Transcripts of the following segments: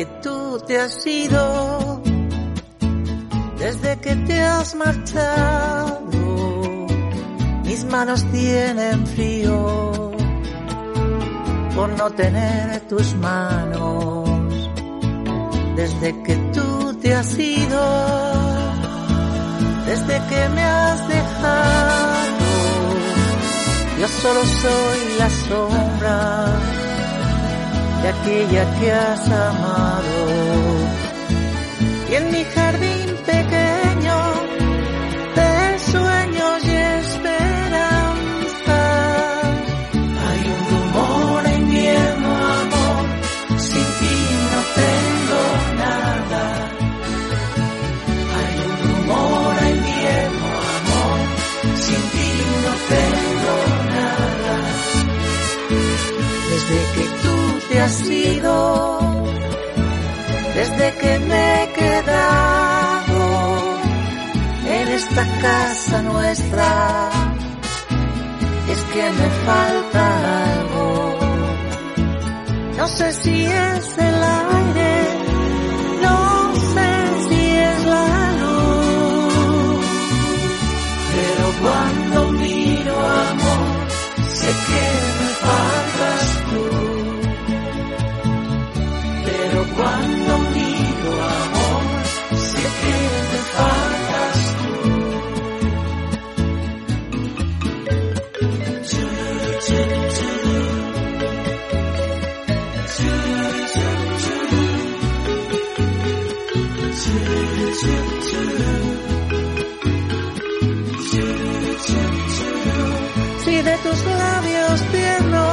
Que tú te has ido, desde que te has marchado, mis manos tienen frío por no tener tus manos. Desde que tú te has ido, desde que me has dejado, yo solo soy la sombra de aquella que has amado. Y en mi jardín pequeño desde que me he quedado en esta casa nuestra. Es que me falta algo. No sé si es el cuando miro amor. Si de tus labios tiernos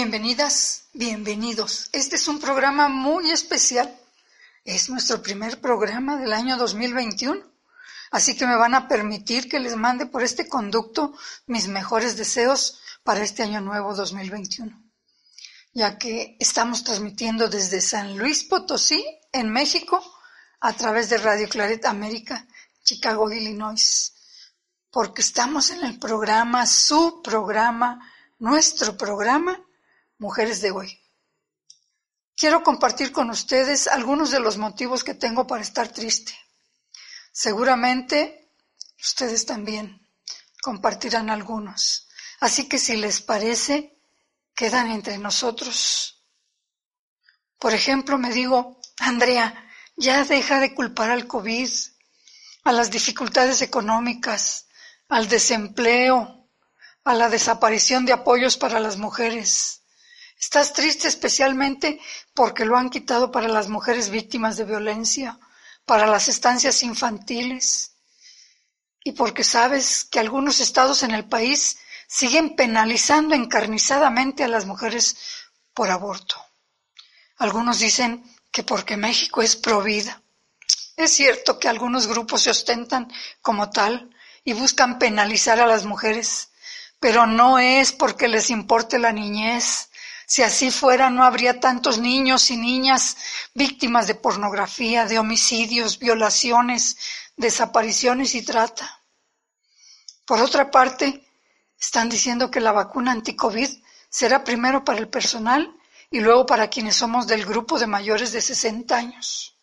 Bienvenidas, bienvenidos. Este es un programa muy especial. Es nuestro primer programa del año 2021. Así que me van a permitir que les mande por este conducto mis mejores deseos para este año nuevo 2021. Ya que estamos transmitiendo desde San Luis Potosí, en México, a través de Radio Claret América, Chicago, Illinois. Porque estamos en el programa, su programa, nuestro programa, Mujeres de hoy. Quiero compartir con ustedes algunos de los motivos que tengo para estar triste. Seguramente ustedes también compartirán algunos. Así que si les parece, quedan entre nosotros. Por ejemplo, me digo, Andrea, ya deja de culpar al COVID, a las dificultades económicas, al desempleo, a la desaparición de apoyos para las mujeres Estás triste especialmente porque lo han quitado para las mujeres víctimas de violencia, para las estancias infantiles y porque sabes que algunos estados en el país siguen penalizando encarnizadamente a las mujeres por aborto. Algunos dicen que porque México es provida. Es cierto que algunos grupos se ostentan como tal y buscan penalizar a las mujeres, pero no es porque les importe la niñez, si así fuera, no habría tantos niños y niñas víctimas de pornografía, de homicidios, violaciones, desapariciones y trata. Por otra parte, están diciendo que la vacuna anticovid será primero para el personal y luego para quienes somos del grupo de mayores de 60 años.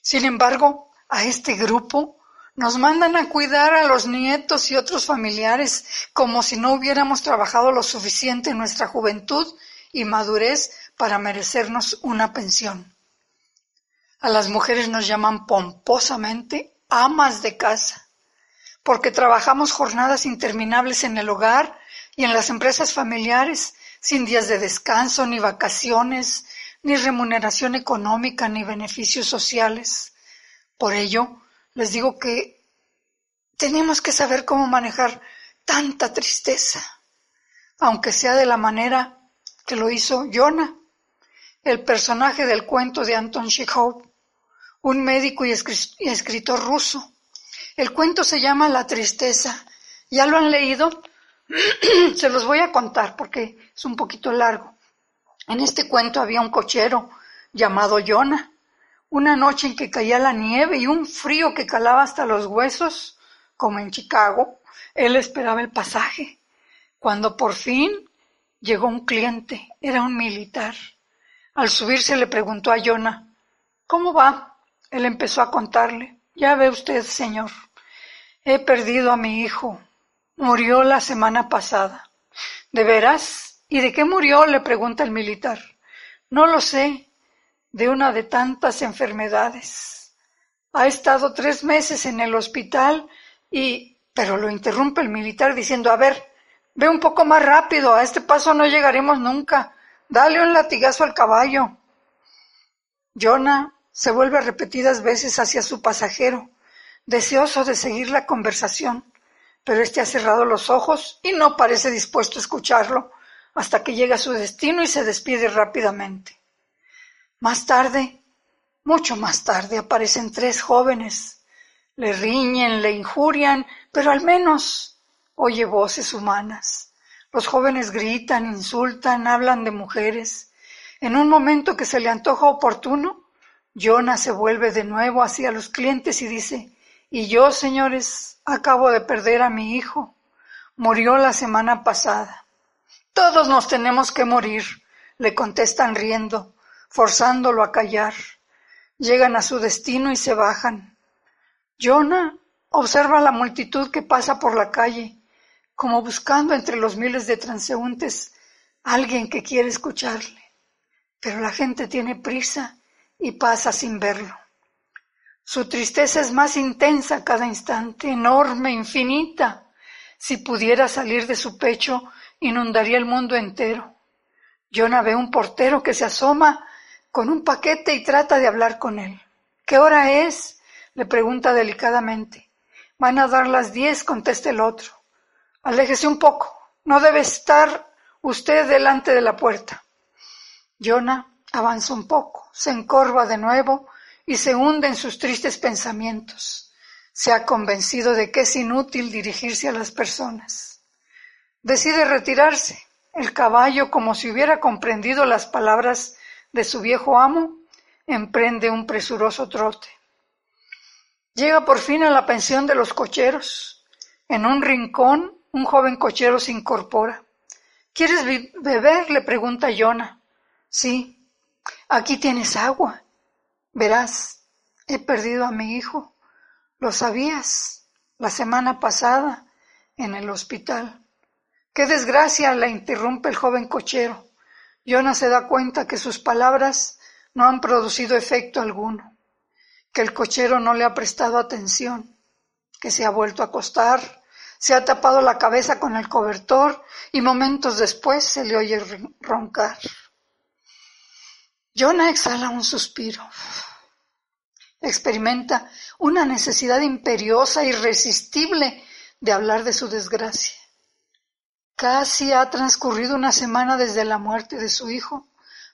Sin embargo, a este grupo nos mandan a cuidar a los nietos y otros familiares como si no hubiéramos trabajado lo suficiente en nuestra juventud y madurez para merecernos una pensión. A las mujeres nos llaman pomposamente amas de casa, porque trabajamos jornadas interminables en el hogar y en las empresas familiares, sin días de descanso, ni vacaciones, ni remuneración económica, ni beneficios sociales. Por ello, les digo que tenemos que saber cómo manejar tanta tristeza, aunque sea de la manera que lo hizo Jonah, el personaje del cuento de Anton Chekhov, un médico y escritor ruso. El cuento se llama La tristeza. ¿Ya lo han leído? Se los voy a contar porque es un poquito largo. En este cuento había un cochero llamado Jonah. Una noche en que caía la nieve y un frío que calaba hasta los huesos, como en Chicago, él esperaba el pasaje. Cuando por fin llegó un cliente, era un militar. Al subirse le preguntó a Jonah, ¿cómo va? Él empezó a contarle, ya ve usted, señor, he perdido a mi hijo, Murió la semana pasada. ¿De veras? ¿Y de qué murió? le pregunta el militar. No lo sé. De una de tantas enfermedades. Ha estado tres meses en el hospital y... Pero lo interrumpe el militar diciendo, a ver, ve un poco más rápido, a este paso no llegaremos nunca. Dale un latigazo al caballo. Jonah se vuelve repetidas veces hacia su pasajero, deseoso de seguir la conversación pero éste ha cerrado los ojos y no parece dispuesto a escucharlo hasta que llega a su destino y se despide rápidamente. Más tarde, mucho más tarde, aparecen tres jóvenes. Le riñen, le injurian, pero al menos oye voces humanas. Los jóvenes gritan, insultan, hablan de mujeres. En un momento que se le antoja oportuno, Jonah se vuelve de nuevo hacia los clientes y dice, y yo, señores, acabo de perder a mi hijo. Murió la semana pasada. Todos nos tenemos que morir, le contestan riendo, forzándolo a callar. Llegan a su destino y se bajan. Jonah observa la multitud que pasa por la calle, como buscando entre los miles de transeúntes alguien que quiere escucharle. Pero la gente tiene prisa y pasa sin verlo. Su tristeza es más intensa cada instante, enorme, infinita. Si pudiera salir de su pecho, inundaría el mundo entero. Jonah ve un portero que se asoma con un paquete y trata de hablar con él. ¿Qué hora es? le pregunta delicadamente. Van a dar las diez, contesta el otro. Aléjese un poco. No debe estar usted delante de la puerta. Jonah avanza un poco, se encorva de nuevo y se hunde en sus tristes pensamientos. Se ha convencido de que es inútil dirigirse a las personas. Decide retirarse. El caballo, como si hubiera comprendido las palabras de su viejo amo, emprende un presuroso trote. Llega por fin a la pensión de los cocheros. En un rincón, un joven cochero se incorpora. ¿Quieres beber? le pregunta Jonah. Sí. Aquí tienes agua. Verás, he perdido a mi hijo. Lo sabías la semana pasada en el hospital. Qué desgracia, le interrumpe el joven cochero. Jonah se da cuenta que sus palabras no han producido efecto alguno, que el cochero no le ha prestado atención, que se ha vuelto a acostar, se ha tapado la cabeza con el cobertor y momentos después se le oye roncar. Jonah exhala un suspiro. Experimenta una necesidad imperiosa, irresistible, de hablar de su desgracia. Casi ha transcurrido una semana desde la muerte de su hijo,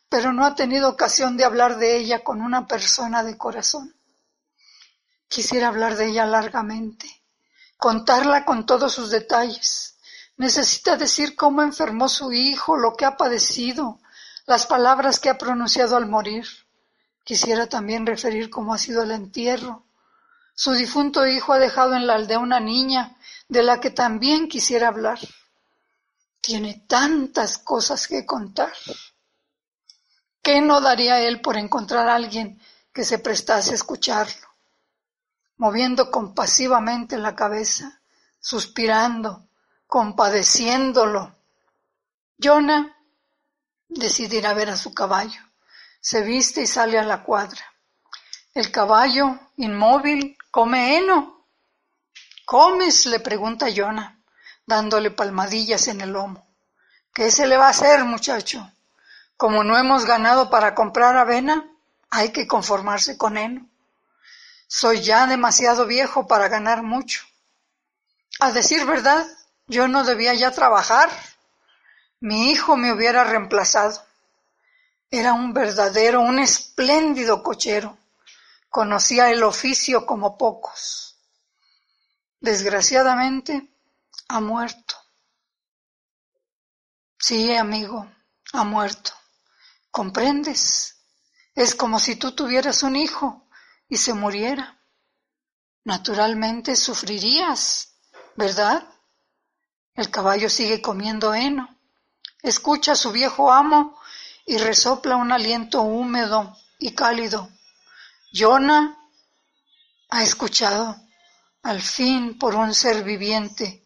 pero no ha tenido ocasión de hablar de ella con una persona de corazón. Quisiera hablar de ella largamente, contarla con todos sus detalles. Necesita decir cómo enfermó su hijo, lo que ha padecido, las palabras que ha pronunciado al morir. Quisiera también referir cómo ha sido el entierro. Su difunto hijo ha dejado en la aldea una niña de la que también quisiera hablar. Tiene tantas cosas que contar. ¿Qué no daría él por encontrar a alguien que se prestase a escucharlo? Moviendo compasivamente la cabeza, suspirando, compadeciéndolo. Jonah decide ir a ver a su caballo. Se viste y sale a la cuadra. El caballo, inmóvil, come heno. ¿Comes? le pregunta Jonah, dándole palmadillas en el lomo. ¿Qué se le va a hacer, muchacho? Como no hemos ganado para comprar avena, hay que conformarse con heno. Soy ya demasiado viejo para ganar mucho. A decir verdad, yo no debía ya trabajar. Mi hijo me hubiera reemplazado. Era un verdadero, un espléndido cochero. Conocía el oficio como pocos. Desgraciadamente, ha muerto. Sí, amigo, ha muerto. ¿Comprendes? Es como si tú tuvieras un hijo y se muriera. Naturalmente sufrirías, ¿verdad? El caballo sigue comiendo heno. Escucha a su viejo amo y resopla un aliento húmedo y cálido. Jonah ha escuchado. Al fin, por un ser viviente,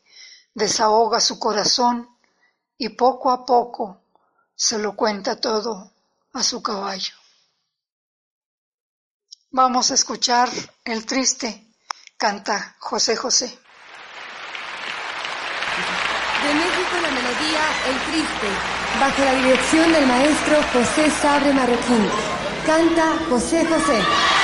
desahoga su corazón y poco a poco se lo cuenta todo a su caballo. Vamos a escuchar El Triste, canta José José. De México la melodía El Triste, bajo la dirección del maestro José Sabre Marroquín. Canta José José.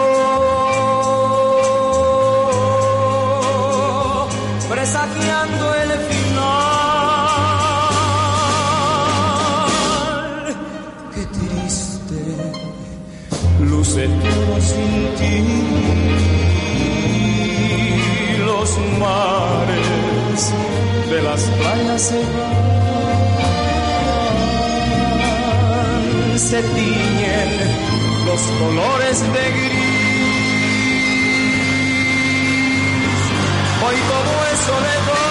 las playas se van, se tiñen los colores de gris. Hoy todo es soledad,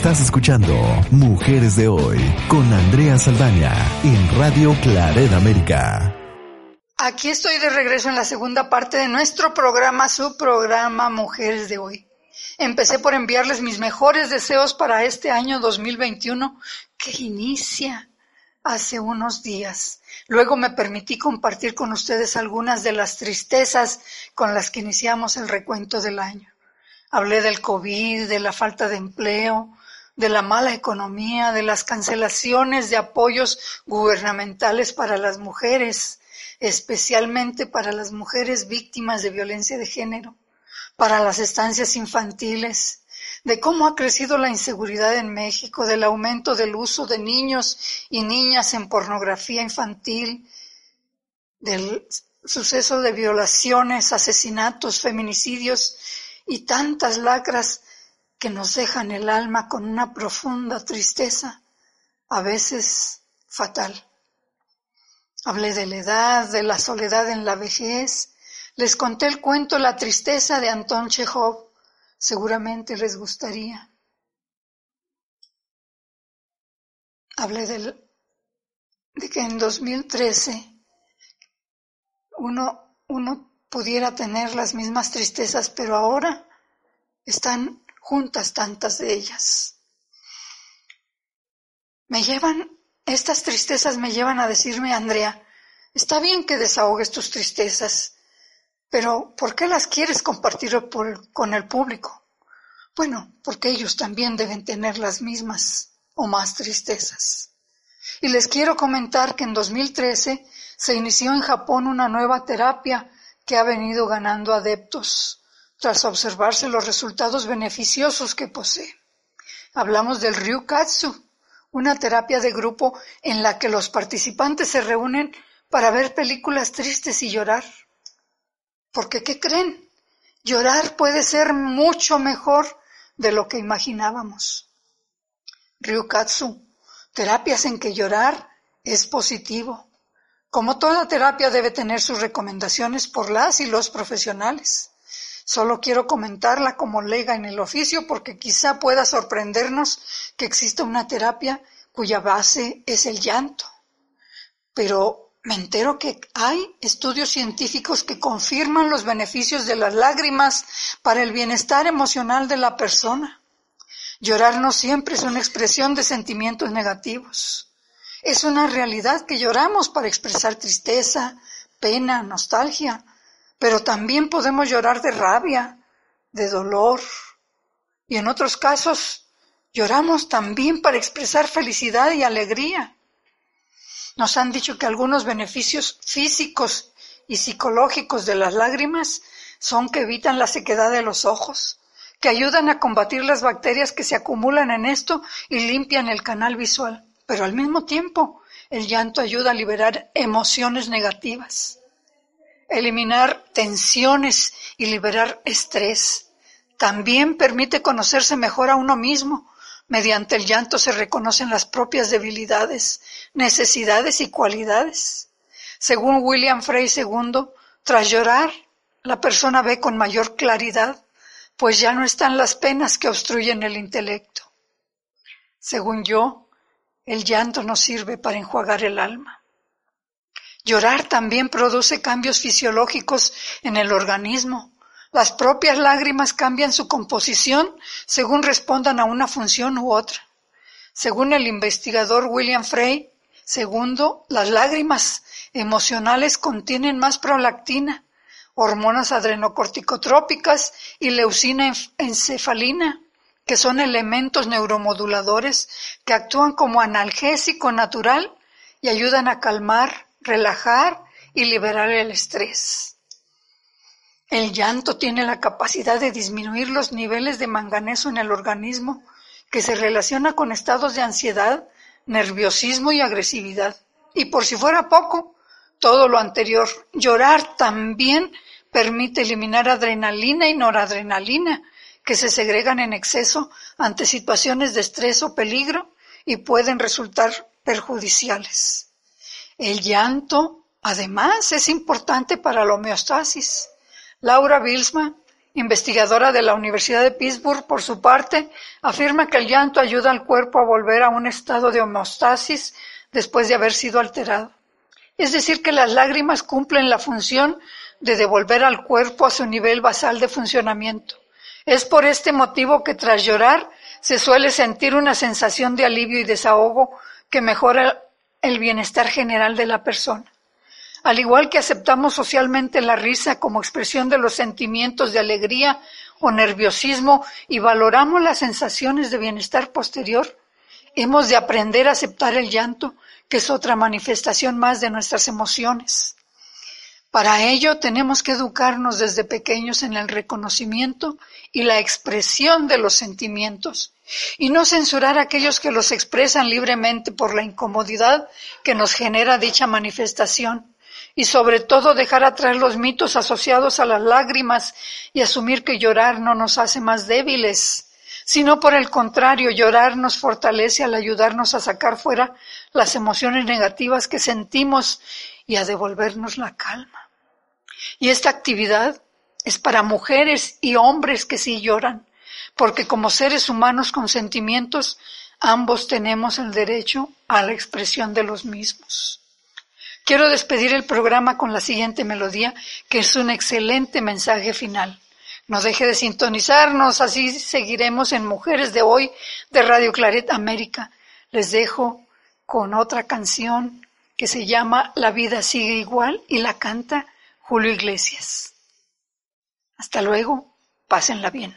Estás escuchando Mujeres de Hoy con Andrea Saldaña en Radio Claret América. Aquí estoy de regreso en la segunda parte de nuestro programa, su programa Mujeres de Hoy. Empecé por enviarles mis mejores deseos para este año 2021 que inicia hace unos días. Luego me permití compartir con ustedes algunas de las tristezas con las que iniciamos el recuento del año. Hablé del COVID, de la falta de empleo, de la mala economía, de las cancelaciones de apoyos gubernamentales para las mujeres, especialmente para las mujeres víctimas de violencia de género, para las estancias infantiles, de cómo ha crecido la inseguridad en México, del aumento del uso de niños y niñas en pornografía infantil, del suceso de violaciones, asesinatos, feminicidios y tantas lacras que nos dejan el alma con una profunda tristeza, a veces fatal. Hablé de la edad, de la soledad en la vejez, les conté el cuento La tristeza de Anton Chekhov, seguramente les gustaría. Hablé del, de que en 2013 uno, uno pudiera tener las mismas tristezas, pero ahora están juntas tantas de ellas. Me llevan, estas tristezas me llevan a decirme, Andrea, está bien que desahogues tus tristezas, pero ¿por qué las quieres compartir con el público? Bueno, porque ellos también deben tener las mismas o más tristezas. Y les quiero comentar que en 2013 se inició en Japón una nueva terapia que ha venido ganando adeptos tras observarse los resultados beneficiosos que posee. Hablamos del Ryukatsu, una terapia de grupo en la que los participantes se reúnen para ver películas tristes y llorar. Porque, ¿qué creen? Llorar puede ser mucho mejor de lo que imaginábamos. Ryukatsu, terapias en que llorar es positivo. Como toda terapia debe tener sus recomendaciones por las y los profesionales. Solo quiero comentarla como lega en el oficio porque quizá pueda sorprendernos que exista una terapia cuya base es el llanto. Pero me entero que hay estudios científicos que confirman los beneficios de las lágrimas para el bienestar emocional de la persona. Llorar no siempre es una expresión de sentimientos negativos. Es una realidad que lloramos para expresar tristeza, pena, nostalgia, pero también podemos llorar de rabia, de dolor, y en otros casos lloramos también para expresar felicidad y alegría. Nos han dicho que algunos beneficios físicos y psicológicos de las lágrimas son que evitan la sequedad de los ojos, que ayudan a combatir las bacterias que se acumulan en esto y limpian el canal visual. Pero al mismo tiempo, el llanto ayuda a liberar emociones negativas, eliminar tensiones y liberar estrés. También permite conocerse mejor a uno mismo. Mediante el llanto se reconocen las propias debilidades, necesidades y cualidades. Según William Frey II, tras llorar, la persona ve con mayor claridad, pues ya no están las penas que obstruyen el intelecto. Según yo, el llanto no sirve para enjuagar el alma. Llorar también produce cambios fisiológicos en el organismo. Las propias lágrimas cambian su composición según respondan a una función u otra. Según el investigador William Frey, segundo, las lágrimas emocionales contienen más prolactina, hormonas adrenocorticotrópicas y leucina encefalina, que son elementos neuromoduladores que actúan como analgésico natural y ayudan a calmar, relajar y liberar el estrés. El llanto tiene la capacidad de disminuir los niveles de manganeso en el organismo, que se relaciona con estados de ansiedad, nerviosismo y agresividad. Y por si fuera poco, todo lo anterior. Llorar también permite eliminar adrenalina y noradrenalina, que se segregan en exceso ante situaciones de estrés o peligro y pueden resultar perjudiciales. El llanto, además, es importante para la homeostasis. Laura Bilsma, investigadora de la Universidad de Pittsburgh, por su parte, afirma que el llanto ayuda al cuerpo a volver a un estado de homeostasis después de haber sido alterado. Es decir, que las lágrimas cumplen la función de devolver al cuerpo a su nivel basal de funcionamiento. Es por este motivo que tras llorar se suele sentir una sensación de alivio y desahogo que mejora el bienestar general de la persona. Al igual que aceptamos socialmente la risa como expresión de los sentimientos de alegría o nerviosismo y valoramos las sensaciones de bienestar posterior, hemos de aprender a aceptar el llanto que es otra manifestación más de nuestras emociones. Para ello tenemos que educarnos desde pequeños en el reconocimiento y la expresión de los sentimientos y no censurar a aquellos que los expresan libremente por la incomodidad que nos genera dicha manifestación y sobre todo dejar atrás los mitos asociados a las lágrimas y asumir que llorar no nos hace más débiles sino por el contrario, llorar nos fortalece al ayudarnos a sacar fuera las emociones negativas que sentimos y a devolvernos la calma. Y esta actividad es para mujeres y hombres que sí lloran, porque como seres humanos con sentimientos, ambos tenemos el derecho a la expresión de los mismos. Quiero despedir el programa con la siguiente melodía, que es un excelente mensaje final. No deje de sintonizarnos, así seguiremos en Mujeres de Hoy de Radio Claret América. Les dejo con otra canción que se llama La vida sigue igual y la canta Julio Iglesias. Hasta luego, pásenla bien.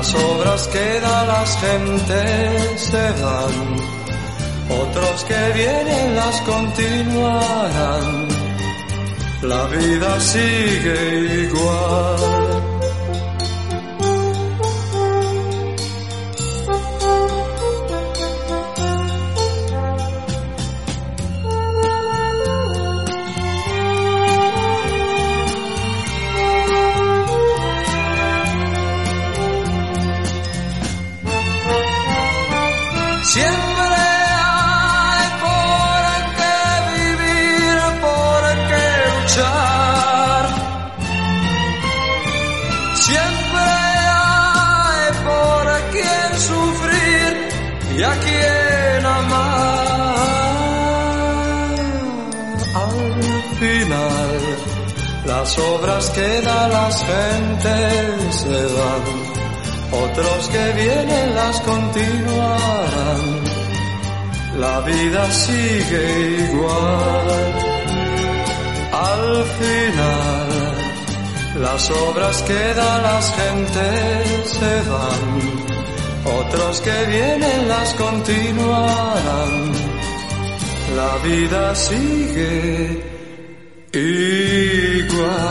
Las obras que da las gentes se van, otros que vienen las continuarán. La vida sigue igual. Otros que vienen las continuarán. La vida sigue igual. Al final, las obras que da las gentes se van. Otros que vienen las continuarán. La vida sigue igual.